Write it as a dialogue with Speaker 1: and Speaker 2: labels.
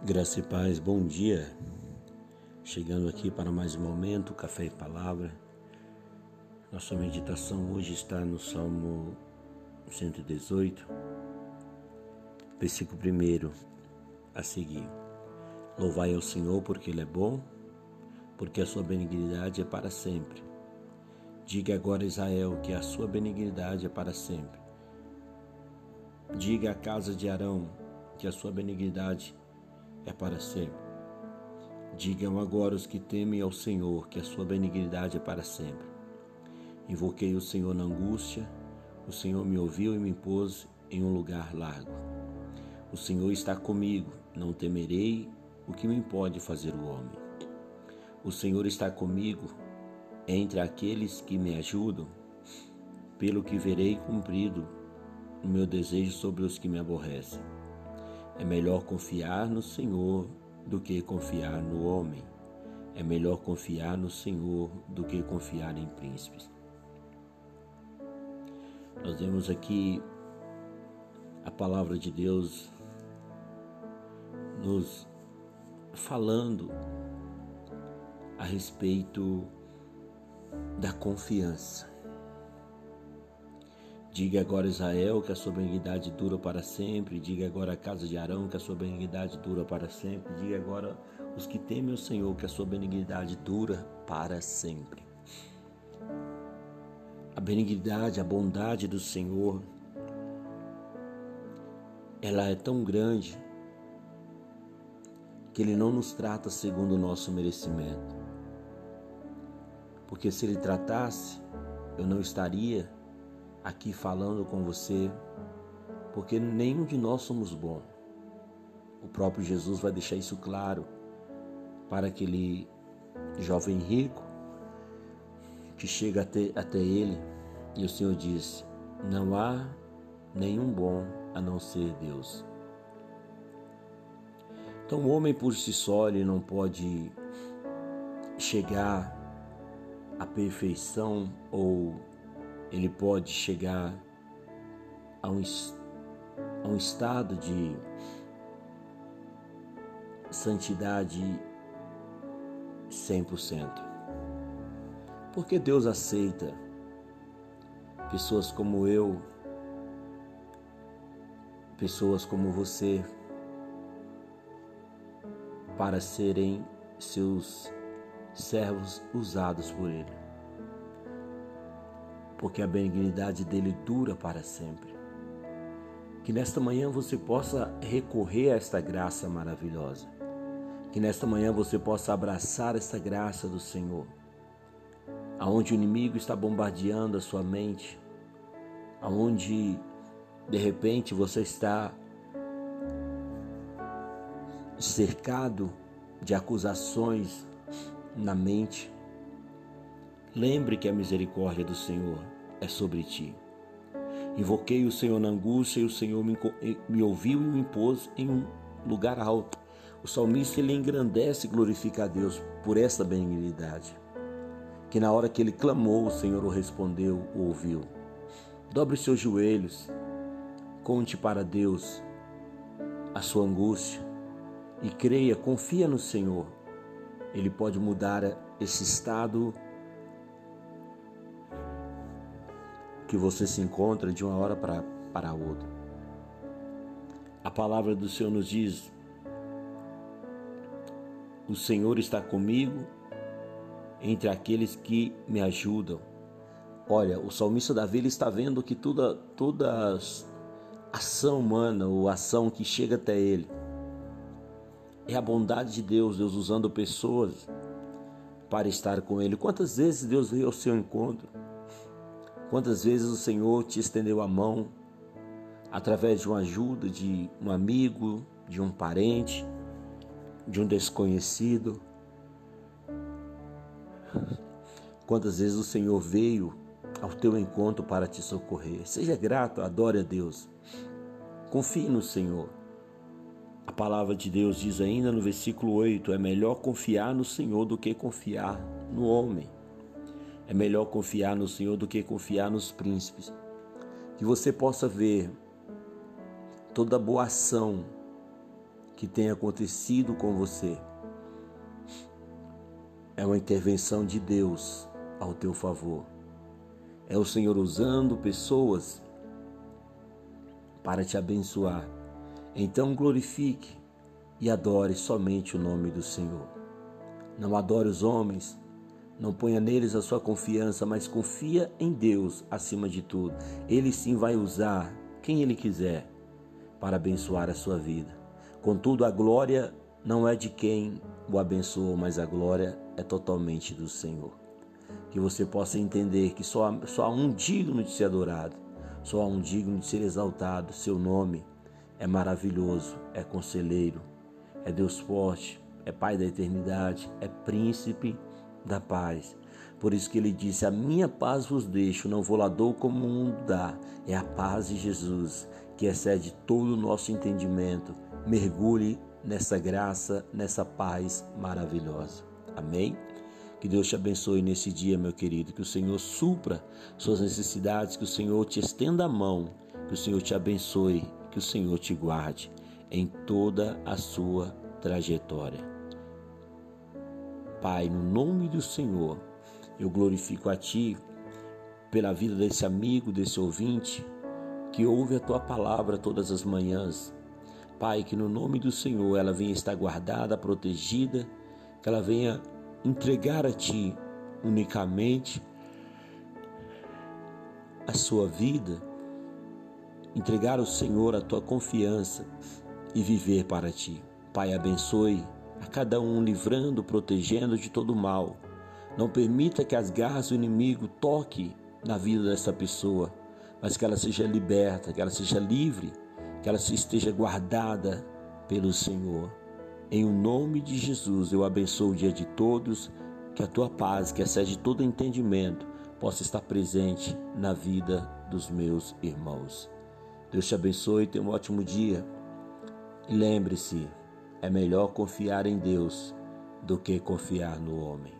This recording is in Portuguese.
Speaker 1: Graça e paz, bom dia. Chegando aqui para mais um momento, Café e Palavra. Nossa meditação hoje está no Salmo 118, versículo 1 a seguir. Louvai ao Senhor porque Ele é bom, porque a sua benignidade é para sempre. Diga agora Israel que a sua benignidade é para sempre. Diga à casa de Arão que a sua benignidade é é para sempre. Digam agora os que temem ao Senhor que a sua benignidade é para sempre. Invoquei o Senhor na angústia, o Senhor me ouviu e me pôs em um lugar largo. O Senhor está comigo, não temerei o que me pode fazer o homem. O Senhor está comigo entre aqueles que me ajudam, pelo que verei cumprido o meu desejo sobre os que me aborrecem. É melhor confiar no Senhor do que confiar no homem. É melhor confiar no Senhor do que confiar em príncipes. Nós vemos aqui a palavra de Deus nos falando a respeito da confiança. Diga agora Israel que a sua benignidade dura para sempre. Diga agora a casa de Arão que a sua benignidade dura para sempre. Diga agora os que temem o Senhor que a sua benignidade dura para sempre. A benignidade, a bondade do Senhor, ela é tão grande que Ele não nos trata segundo o nosso merecimento. Porque se Ele tratasse, eu não estaria aqui falando com você, porque nenhum de nós somos bom. O próprio Jesus vai deixar isso claro para aquele jovem rico que chega até, até ele e o Senhor diz: Não há nenhum bom a não ser Deus. Então, o homem por si só ele não pode chegar à perfeição ou ele pode chegar a um, a um estado de santidade 100%. Porque Deus aceita pessoas como eu, pessoas como você, para serem seus servos usados por Ele porque a benignidade dele dura para sempre. Que nesta manhã você possa recorrer a esta graça maravilhosa. Que nesta manhã você possa abraçar esta graça do Senhor. Aonde o inimigo está bombardeando a sua mente, aonde de repente você está cercado de acusações na mente, Lembre que a misericórdia do Senhor é sobre ti. Invoquei o Senhor na angústia e o Senhor me, me ouviu e me pôs em um lugar alto. O salmista ele engrandece e glorifica a Deus por essa benignidade. Que na hora que ele clamou, o Senhor o respondeu, o ouviu. Dobre seus joelhos, conte para Deus a sua angústia e creia, confia no Senhor. Ele pode mudar esse estado que você se encontra de uma hora para, para outra. A palavra do Senhor nos diz: O Senhor está comigo entre aqueles que me ajudam. Olha, o salmista Davi está vendo que toda, toda ação humana ou ação que chega até ele é a bondade de Deus, Deus usando pessoas para estar com ele. Quantas vezes Deus veio ao seu encontro? Quantas vezes o Senhor te estendeu a mão através de uma ajuda de um amigo, de um parente, de um desconhecido? Quantas vezes o Senhor veio ao teu encontro para te socorrer? Seja grato, adore a Deus. Confie no Senhor. A palavra de Deus diz ainda no versículo 8: é melhor confiar no Senhor do que confiar no homem. É melhor confiar no Senhor do que confiar nos príncipes. Que você possa ver toda boa ação que tem acontecido com você é uma intervenção de Deus ao teu favor. É o Senhor usando pessoas para te abençoar. Então glorifique e adore somente o nome do Senhor. Não adore os homens, não ponha neles a sua confiança, mas confia em Deus acima de tudo. Ele sim vai usar quem ele quiser para abençoar a sua vida. Contudo, a glória não é de quem o abençoou, mas a glória é totalmente do Senhor. Que você possa entender que só só há um digno de ser adorado, só há um digno de ser exaltado. Seu nome é maravilhoso, é conselheiro, é Deus forte, é Pai da eternidade, é Príncipe da paz. Por isso que ele disse: A minha paz vos deixo, não vou lá dou como o mundo dá. É a paz de Jesus, que excede todo o nosso entendimento. Mergulhe nessa graça, nessa paz maravilhosa. Amém? Que Deus te abençoe nesse dia, meu querido. Que o Senhor supra suas necessidades, que o Senhor te estenda a mão, que o Senhor te abençoe, que o Senhor te guarde em toda a sua trajetória. Pai, no nome do Senhor, eu glorifico a Ti pela vida desse amigo, desse ouvinte que ouve a Tua palavra todas as manhãs. Pai, que no nome do Senhor ela venha estar guardada, protegida, que ela venha entregar a Ti unicamente a sua vida, entregar ao Senhor a tua confiança e viver para Ti. Pai, abençoe cada um, livrando, protegendo de todo mal. Não permita que as garras do inimigo toquem na vida dessa pessoa, mas que ela seja liberta, que ela seja livre, que ela esteja guardada pelo Senhor. Em o nome de Jesus, eu abençoo o dia de todos, que a tua paz, que excede todo entendimento, possa estar presente na vida dos meus irmãos. Deus te abençoe, tenha um ótimo dia. E lembre-se, é melhor confiar em Deus do que confiar no homem.